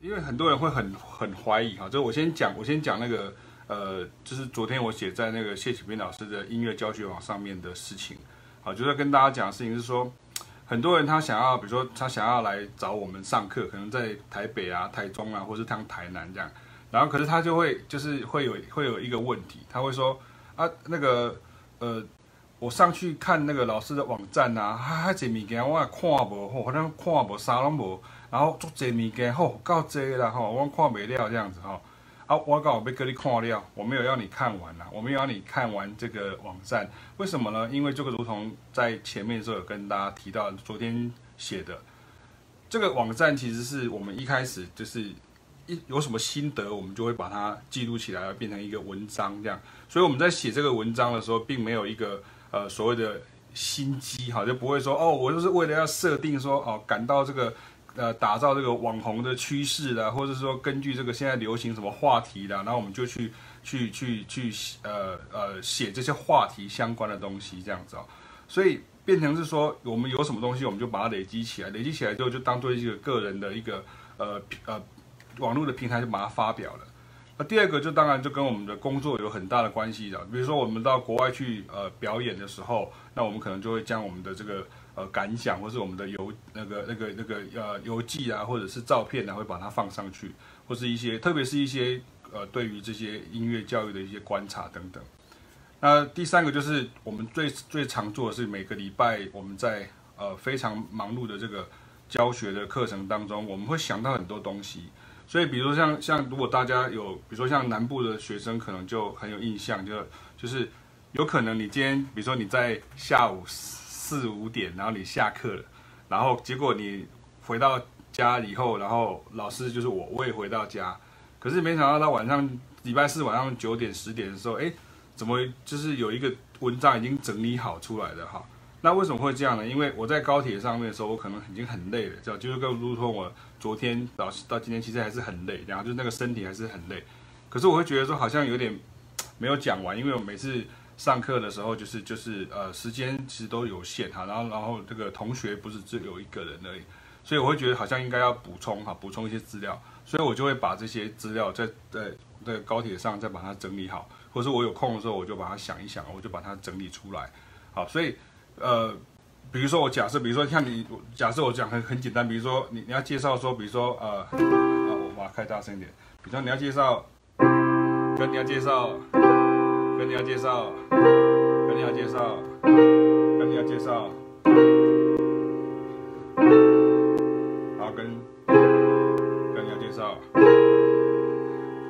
因为很多人会很很怀疑哈，就我先讲，我先讲那个呃，就是昨天我写在那个谢启斌老师的音乐教学网上面的事情，好，就是跟大家讲的事情是说，很多人他想要，比如说他想要来找我们上课，可能在台北啊、台中啊，或是像台南这样，然后可是他就会就是会有会有一个问题，他会说啊，那个呃，我上去看那个老师的网站啊，他这物件我也看无，好像看无啥拢无。然后做这物件吼，够济啦吼，我看不了这样子吼。啊，我刚好被隔离看了，我没有要你看完啦，我没有要你看完这个网站，为什么呢？因为这个如同在前面的时候有跟大家提到，昨天写的这个网站，其实是我们一开始就是一有什么心得，我们就会把它记录起来，变成一个文章这样。所以我们在写这个文章的时候，并没有一个呃所谓的心机哈，就不会说哦，我就是为了要设定说哦，感到这个。呃，打造这个网红的趋势啦，或者说根据这个现在流行什么话题啦，然后我们就去去去去呃呃写这些话题相关的东西这样子哦，所以变成是说我们有什么东西，我们就把它累积起来，累积起来之后就当做一个个人的一个呃呃网络的平台就把它发表了。那第二个就当然就跟我们的工作有很大的关系的，比如说我们到国外去呃表演的时候，那我们可能就会将我们的这个。呃，感想或是我们的游那个那个那个呃游记啊，或者是照片啊，会把它放上去，或是一些特别是一些呃对于这些音乐教育的一些观察等等。那第三个就是我们最最常做的是每个礼拜我们在呃非常忙碌的这个教学的课程当中，我们会想到很多东西。所以比如说像像如果大家有，比如说像南部的学生可能就很有印象，就就是有可能你今天比如说你在下午。四五点，然后你下课了，然后结果你回到家以后，然后老师就是我，我也回到家，可是没想到到晚上礼拜四晚上九点十点的时候，哎，怎么就是有一个文章已经整理好出来的哈？那为什么会这样呢？因为我在高铁上面的时候，我可能已经很累了，就就是跟如同我昨天到到今天其实还是很累，然后就是那个身体还是很累，可是我会觉得说好像有点没有讲完，因为我每次。上课的时候就是就是呃时间其实都有限哈，然后然后这个同学不是只有一个人而已，所以我会觉得好像应该要补充哈，补充一些资料，所以我就会把这些资料在在在高铁上再把它整理好，或者是我有空的时候我就把它想一想，我就把它整理出来，好，所以呃比如说我假设，比如说像你假设我讲很很简单，比如说你你要介绍说，比如说呃啊我把它开大声一点，比如说你要介绍跟你要介绍。跟你要介绍，跟你要介绍，跟你要介绍，好，跟跟你要介绍，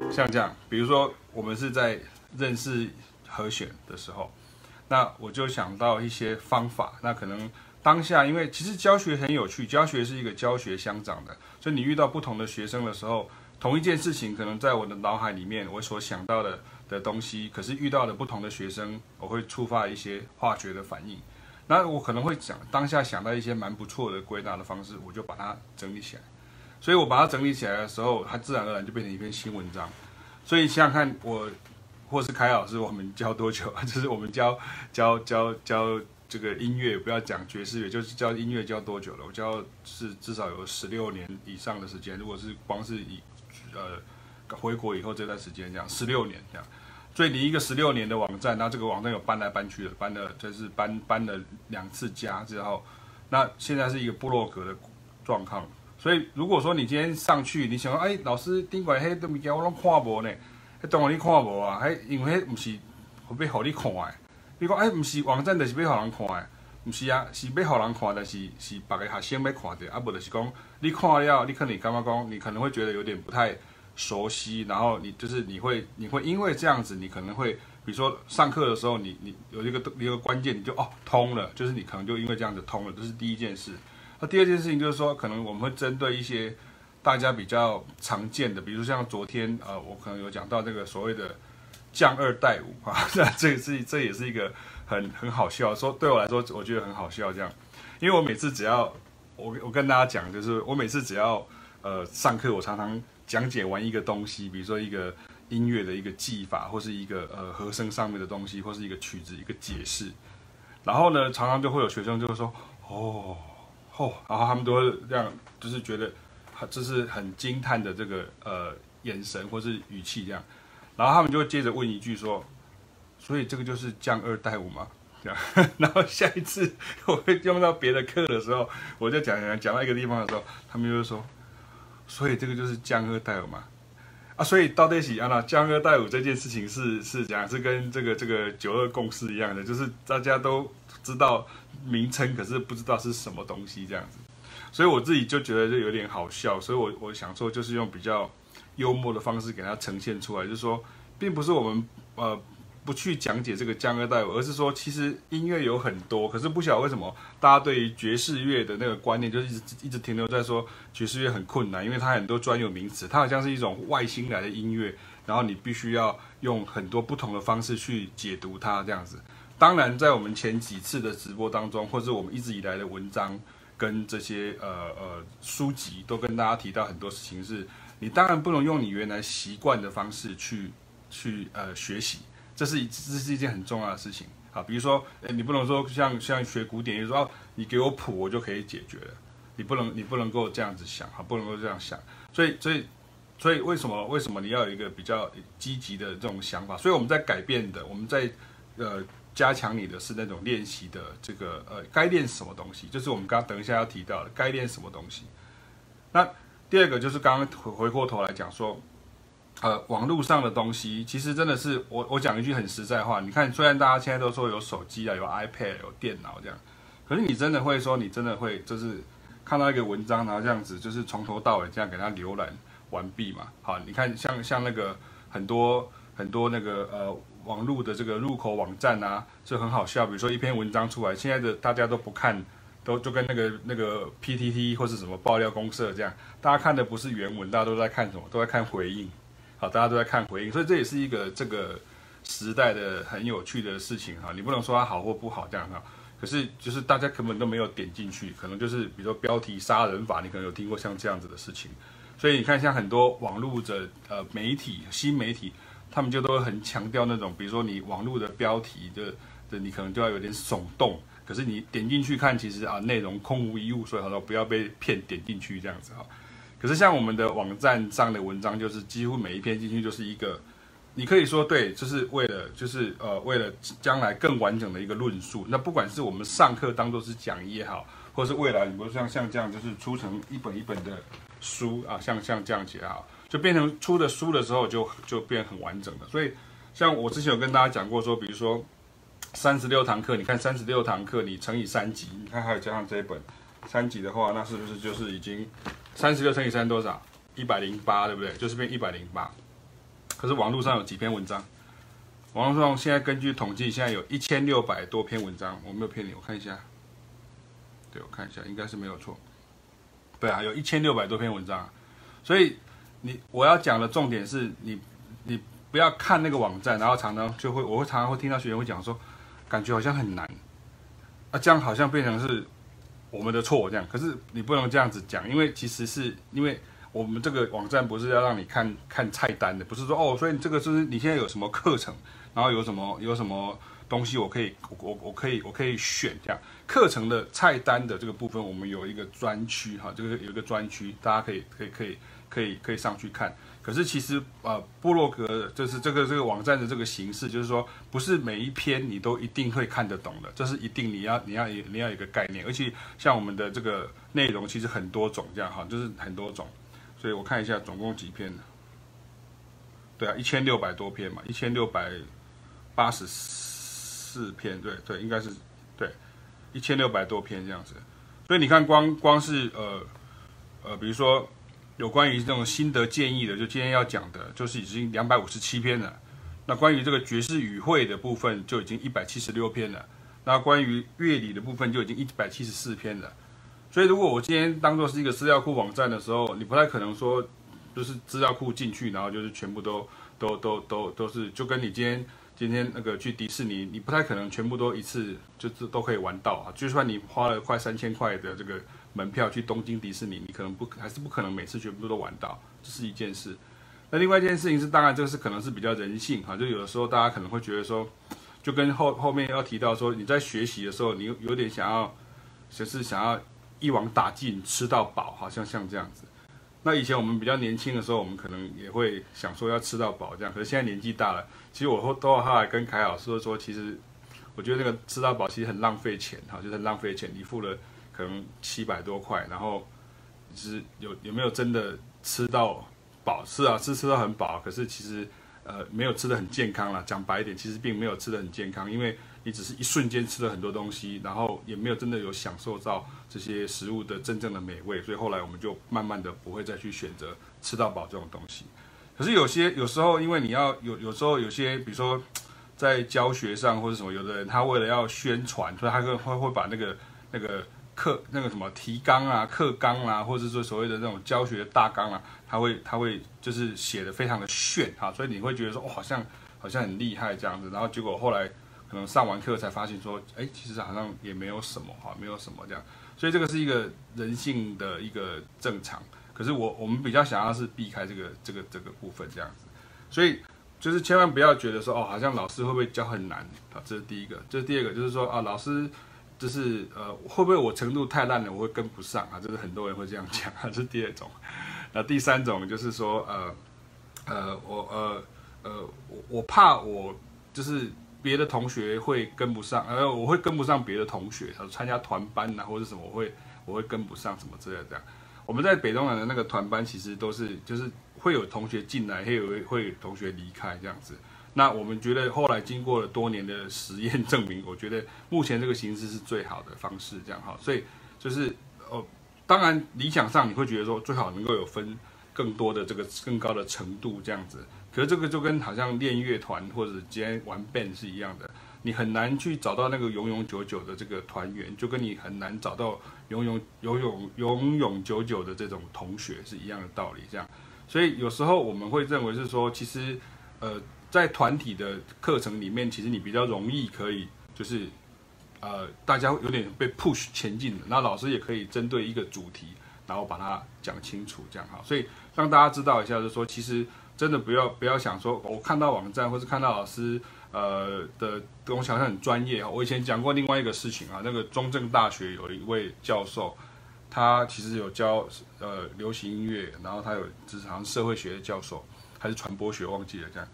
像这样，比如说我们是在认识和弦的时候，那我就想到一些方法。那可能当下，因为其实教学很有趣，教学是一个教学相长的，所以你遇到不同的学生的时候，同一件事情，可能在我的脑海里面，我所想到的。的东西，可是遇到了不同的学生，我会触发一些化学的反应。那我可能会想当下想到一些蛮不错的归纳的方式，我就把它整理起来。所以我把它整理起来的时候，它自然而然就变成一篇新文章。所以想想看，我或是凯老师，我们教多久？就是我们教教教教这个音乐，不要讲爵士乐，就是教音乐教多久了？我教是至少有十六年以上的时间。如果是光是以呃。回国以后这段时间这样十六年这样，所以你一个十六年的网站，那这个网站有搬来搬去的，搬了就是搬搬了两次家之后，那现在是一个部落格的状况。所以如果说你今天上去，你想说，哎，老师丁管黑都物件我拢看无呢，迄当然你看无啊，迄因为迄不是要互你看的。你讲哎，不是网站就是要互人看的，不是啊，是要互人看，但是是别个学生要看的，啊不就是讲你看了，你可能刚刚讲，你可能会觉得有点不太。熟悉，然后你就是你会你会因为这样子，你可能会比如说上课的时候你，你你有一个一个关键，你就哦通了，就是你可能就因为这样子通了，这是第一件事。那第二件事情就是说，可能我们会针对一些大家比较常见的，比如像昨天呃，我可能有讲到这个所谓的降二代五啊，这这是这也是一个很很好笑，说对我来说我觉得很好笑这样，因为我每次只要我我跟大家讲，就是我每次只要呃上课，我常常。讲解完一个东西，比如说一个音乐的一个技法，或是一个呃和声上面的东西，或是一个曲子一个解释，然后呢，常常就会有学生就会说，哦，哦，然后他们都会这样，就是觉得就是很惊叹的这个呃眼神或是语气这样，然后他们就会接着问一句说，所以这个就是降二代五吗？这样，然后下一次我会用到别的课的时候，我就讲讲讲到一个地方的时候，他们就会说，所以这个就是降二代五吗？啊，所以到底是啊，那降二代五这件事情是是讲是跟这个这个九二共识一样的，就是大家都知道名称，可是不知道是什么东西这样子。所以我自己就觉得就有点好笑，所以我我想说就是用比较幽默的方式给它呈现出来，就是说，并不是我们呃不去讲解这个江二代，而是说其实音乐有很多，可是不晓得为什么大家对于爵士乐的那个观念就一直一直停留在说爵士乐很困难，因为它很多专有名词，它好像是一种外星来的音乐，然后你必须要用很多不同的方式去解读它这样子。当然，在我们前几次的直播当中，或者我们一直以来的文章。跟这些呃呃书籍都跟大家提到很多事情是，你当然不能用你原来习惯的方式去去呃学习，这是一这是一件很重要的事情啊。比如说，诶，你不能说像像学古典，就是说，哦，你给我谱我就可以解决了，你不能你不能够这样子想哈，不能够这样想。所以所以所以为什么为什么你要有一个比较积极的这种想法？所以我们在改变的，我们在呃。加强你的是那种练习的这个呃，该练什么东西，就是我们刚等一下要提到的该练什么东西。那第二个就是刚刚回回过头来讲说，呃，网络上的东西其实真的是我我讲一句很实在话，你看虽然大家现在都说有手机啊，有 iPad，有电脑这样，可是你真的会说你真的会就是看到一个文章，然后这样子就是从头到尾这样给它浏览完毕嘛？好，你看像像那个很多很多那个呃。网络的这个入口网站啊，就很好笑。比如说一篇文章出来，现在的大家都不看，都就跟那个那个 PTT 或是什么爆料公社这样，大家看的不是原文，大家都在看什么？都在看回应。好，大家都在看回应，所以这也是一个这个时代的很有趣的事情哈。你不能说它好或不好这样哈，可是就是大家根本都没有点进去，可能就是比如说标题杀人法，你可能有听过像这样子的事情。所以你看，像很多网络的呃媒体、新媒体。他们就都很强调那种，比如说你网络的标题的的，你可能就要有点耸动，可是你点进去看，其实啊内容空无一物，所以他说不要被骗点进去这样子哈。可是像我们的网站上的文章，就是几乎每一篇进去就是一个，你可以说对，就是为了就是呃为了将来更完整的一个论述。那不管是我们上课当做是讲义也好，或是未来你比如像像这样就是出成一本一本的书啊，像像这样子也好。就变成出的书的时候就，就变很完整的。所以，像我之前有跟大家讲过，说，比如说三十六堂课，你看三十六堂课，你乘以三集，你看还有加上这一本三集的话，那是不是就是已经三十六乘以三多少？一百零八，对不对？就是变一百零八。可是网络上有几篇文章？网络上现在根据统计，现在有一千六百多篇文章，我没有骗你，我看一下。对，我看一下，应该是没有错。对啊，有一千六百多篇文章，所以。你我要讲的重点是你，你不要看那个网站，然后常常就会，我会常常会听到学员会讲说，感觉好像很难，啊，这样好像变成是我们的错这样。可是你不能这样子讲，因为其实是因为我们这个网站不是要让你看看菜单的，不是说哦，所以这个就是你现在有什么课程，然后有什么有什么东西我可以我我我可以我可以选这样。课程的菜单的这个部分，我们有一个专区哈，这个有一个专区，大家可以可以可以。可以可以上去看，可是其实呃，部落格就是这个这个网站的这个形式，就是说不是每一篇你都一定会看得懂的，这是一定你要你要你要有一个概念，而且像我们的这个内容其实很多种这样哈，就是很多种，所以我看一下总共几篇呢？对啊，一千六百多篇嘛，一千六百八十四四篇，对对，应该是对，一千六百多篇这样子，所以你看光光是呃呃，比如说。有关于这种心得建议的，就今天要讲的，就是已经两百五十七篇了。那关于这个爵士语汇的部分，就已经一百七十六篇了。那关于乐理的部分，就已经一百七十四篇了。所以，如果我今天当做是一个资料库网站的时候，你不太可能说，就是资料库进去，然后就是全部都都都都都是，就跟你今天今天那个去迪士尼，你不太可能全部都一次就是都可以玩到啊。就算你花了快三千块的这个。门票去东京迪士尼，你可能不还是不可能每次全部都玩到，这是一件事。那另外一件事情是，当然这个是可能是比较人性哈，就有的时候大家可能会觉得说，就跟后后面要提到说，你在学习的时候，你有点想要，就是想要一网打尽，吃到饱，好像像这样子。那以前我们比较年轻的时候，我们可能也会想说要吃到饱这样，可是现在年纪大了，其实我后都后来跟凯老师说，其实我觉得那个吃到饱其实很浪费钱哈，就是很浪费钱，你付了可能七百多块，然后是有有没有真的吃到饱？是啊，是吃到很饱，可是其实呃没有吃得很健康啦。讲白一点，其实并没有吃得很健康，因为。你只是一瞬间吃了很多东西，然后也没有真的有享受到这些食物的真正的美味，所以后来我们就慢慢的不会再去选择吃到饱这种东西。可是有些有时候，因为你要有有时候有些，比如说在教学上或者什么，有的人他为了要宣传，所以他会会会把那个那个课那个什么提纲啊、课纲啊，或者说所谓的那种教学的大纲啊，他会他会就是写的非常的炫哈，所以你会觉得说哦，好像好像很厉害这样子，然后结果后来。可能上完课才发现说，哎，其实好像也没有什么哈，没有什么这样，所以这个是一个人性的一个正常。可是我我们比较想要是避开这个这个这个部分这样子，所以就是千万不要觉得说哦，好像老师会不会教很难啊？这是第一个，这是第二个，就是说啊，老师就是呃，会不会我程度太烂了，我会跟不上啊？这是很多人会这样讲啊，这是第二种。那第三种就是说呃呃，我呃呃我我怕我就是。别的同学会跟不上，呃，我会跟不上别的同学，他说参加团班呐、啊，或者什么，我会我会跟不上什么之类的这样。我们在北中南的那个团班，其实都是就是会有同学进来，会有会有同学离开这样子。那我们觉得后来经过了多年的实验证明，我觉得目前这个形式是最好的方式，这样哈。所以就是哦，当然理想上你会觉得说最好能够有分更多的这个更高的程度这样子。可是这个就跟好像练乐团或者今天玩 band 是一样的，你很难去找到那个永永久久的这个团员，就跟你很难找到永永永永永永久久的这种同学是一样的道理。这样，所以有时候我们会认为是说，其实呃，在团体的课程里面，其实你比较容易可以就是呃，大家有点被 push 前进的，那老师也可以针对一个主题，然后把它讲清楚，这样哈。所以让大家知道一下，就是说其实。真的不要不要想说，我看到网站或是看到老师呃的东西好像很专业啊。我以前讲过另外一个事情啊，那个中正大学有一位教授，他其实有教呃流行音乐，然后他有职场社会学的教授还是传播学忘记了这样，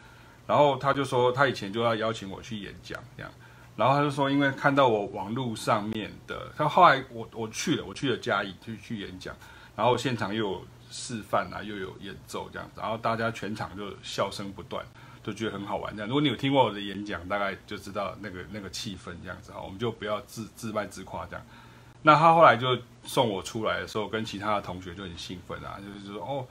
然后他就说他以前就要邀请我去演讲这样，然后他就说因为看到我网络上面的，他后来我我去了，我去了嘉义就去演讲，然后现场又有。示范啊，又有演奏这样子，然后大家全场就笑声不断，就觉得很好玩这样。如果你有听过我的演讲，大概就知道那个那个气氛这样子哈。我们就不要自自卖自夸这样。那他后来就送我出来的时候，跟其他的同学就很兴奋啊，就是说哦，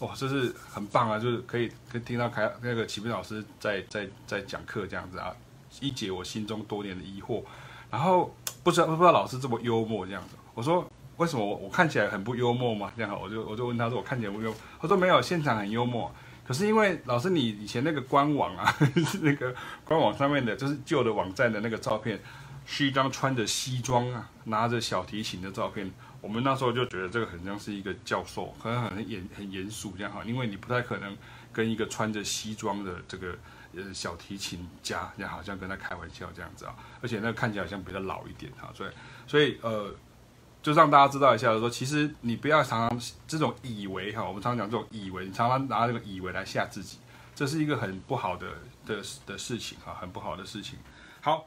哇，这是很棒啊，就是可以可以听到凯那个启斌老师在在在讲课这样子啊，一解我心中多年的疑惑。然后不知道不知道老师这么幽默这样子，我说。为什么我我看起来很不幽默嘛？这样好，我就我就问他说，我看起来不幽默？他说没有，现场很幽默。可是因为老师你以前那个官网啊，那个官网上面的就是旧的网站的那个照片，是一张穿着西装啊，拿着小提琴的照片。我们那时候就觉得这个很像是一个教授，可能很严很严肃这样哈，因为你不太可能跟一个穿着西装的这个呃小提琴家，这样好像跟他开玩笑这样子啊，而且那个看起来好像比较老一点哈，所以所以呃。就让大家知道一下，就说其实你不要常常这种以为哈，我们常常讲这种以为，你常常拿这个以为来吓自己，这是一个很不好的的的事情哈，很不好的事情。好。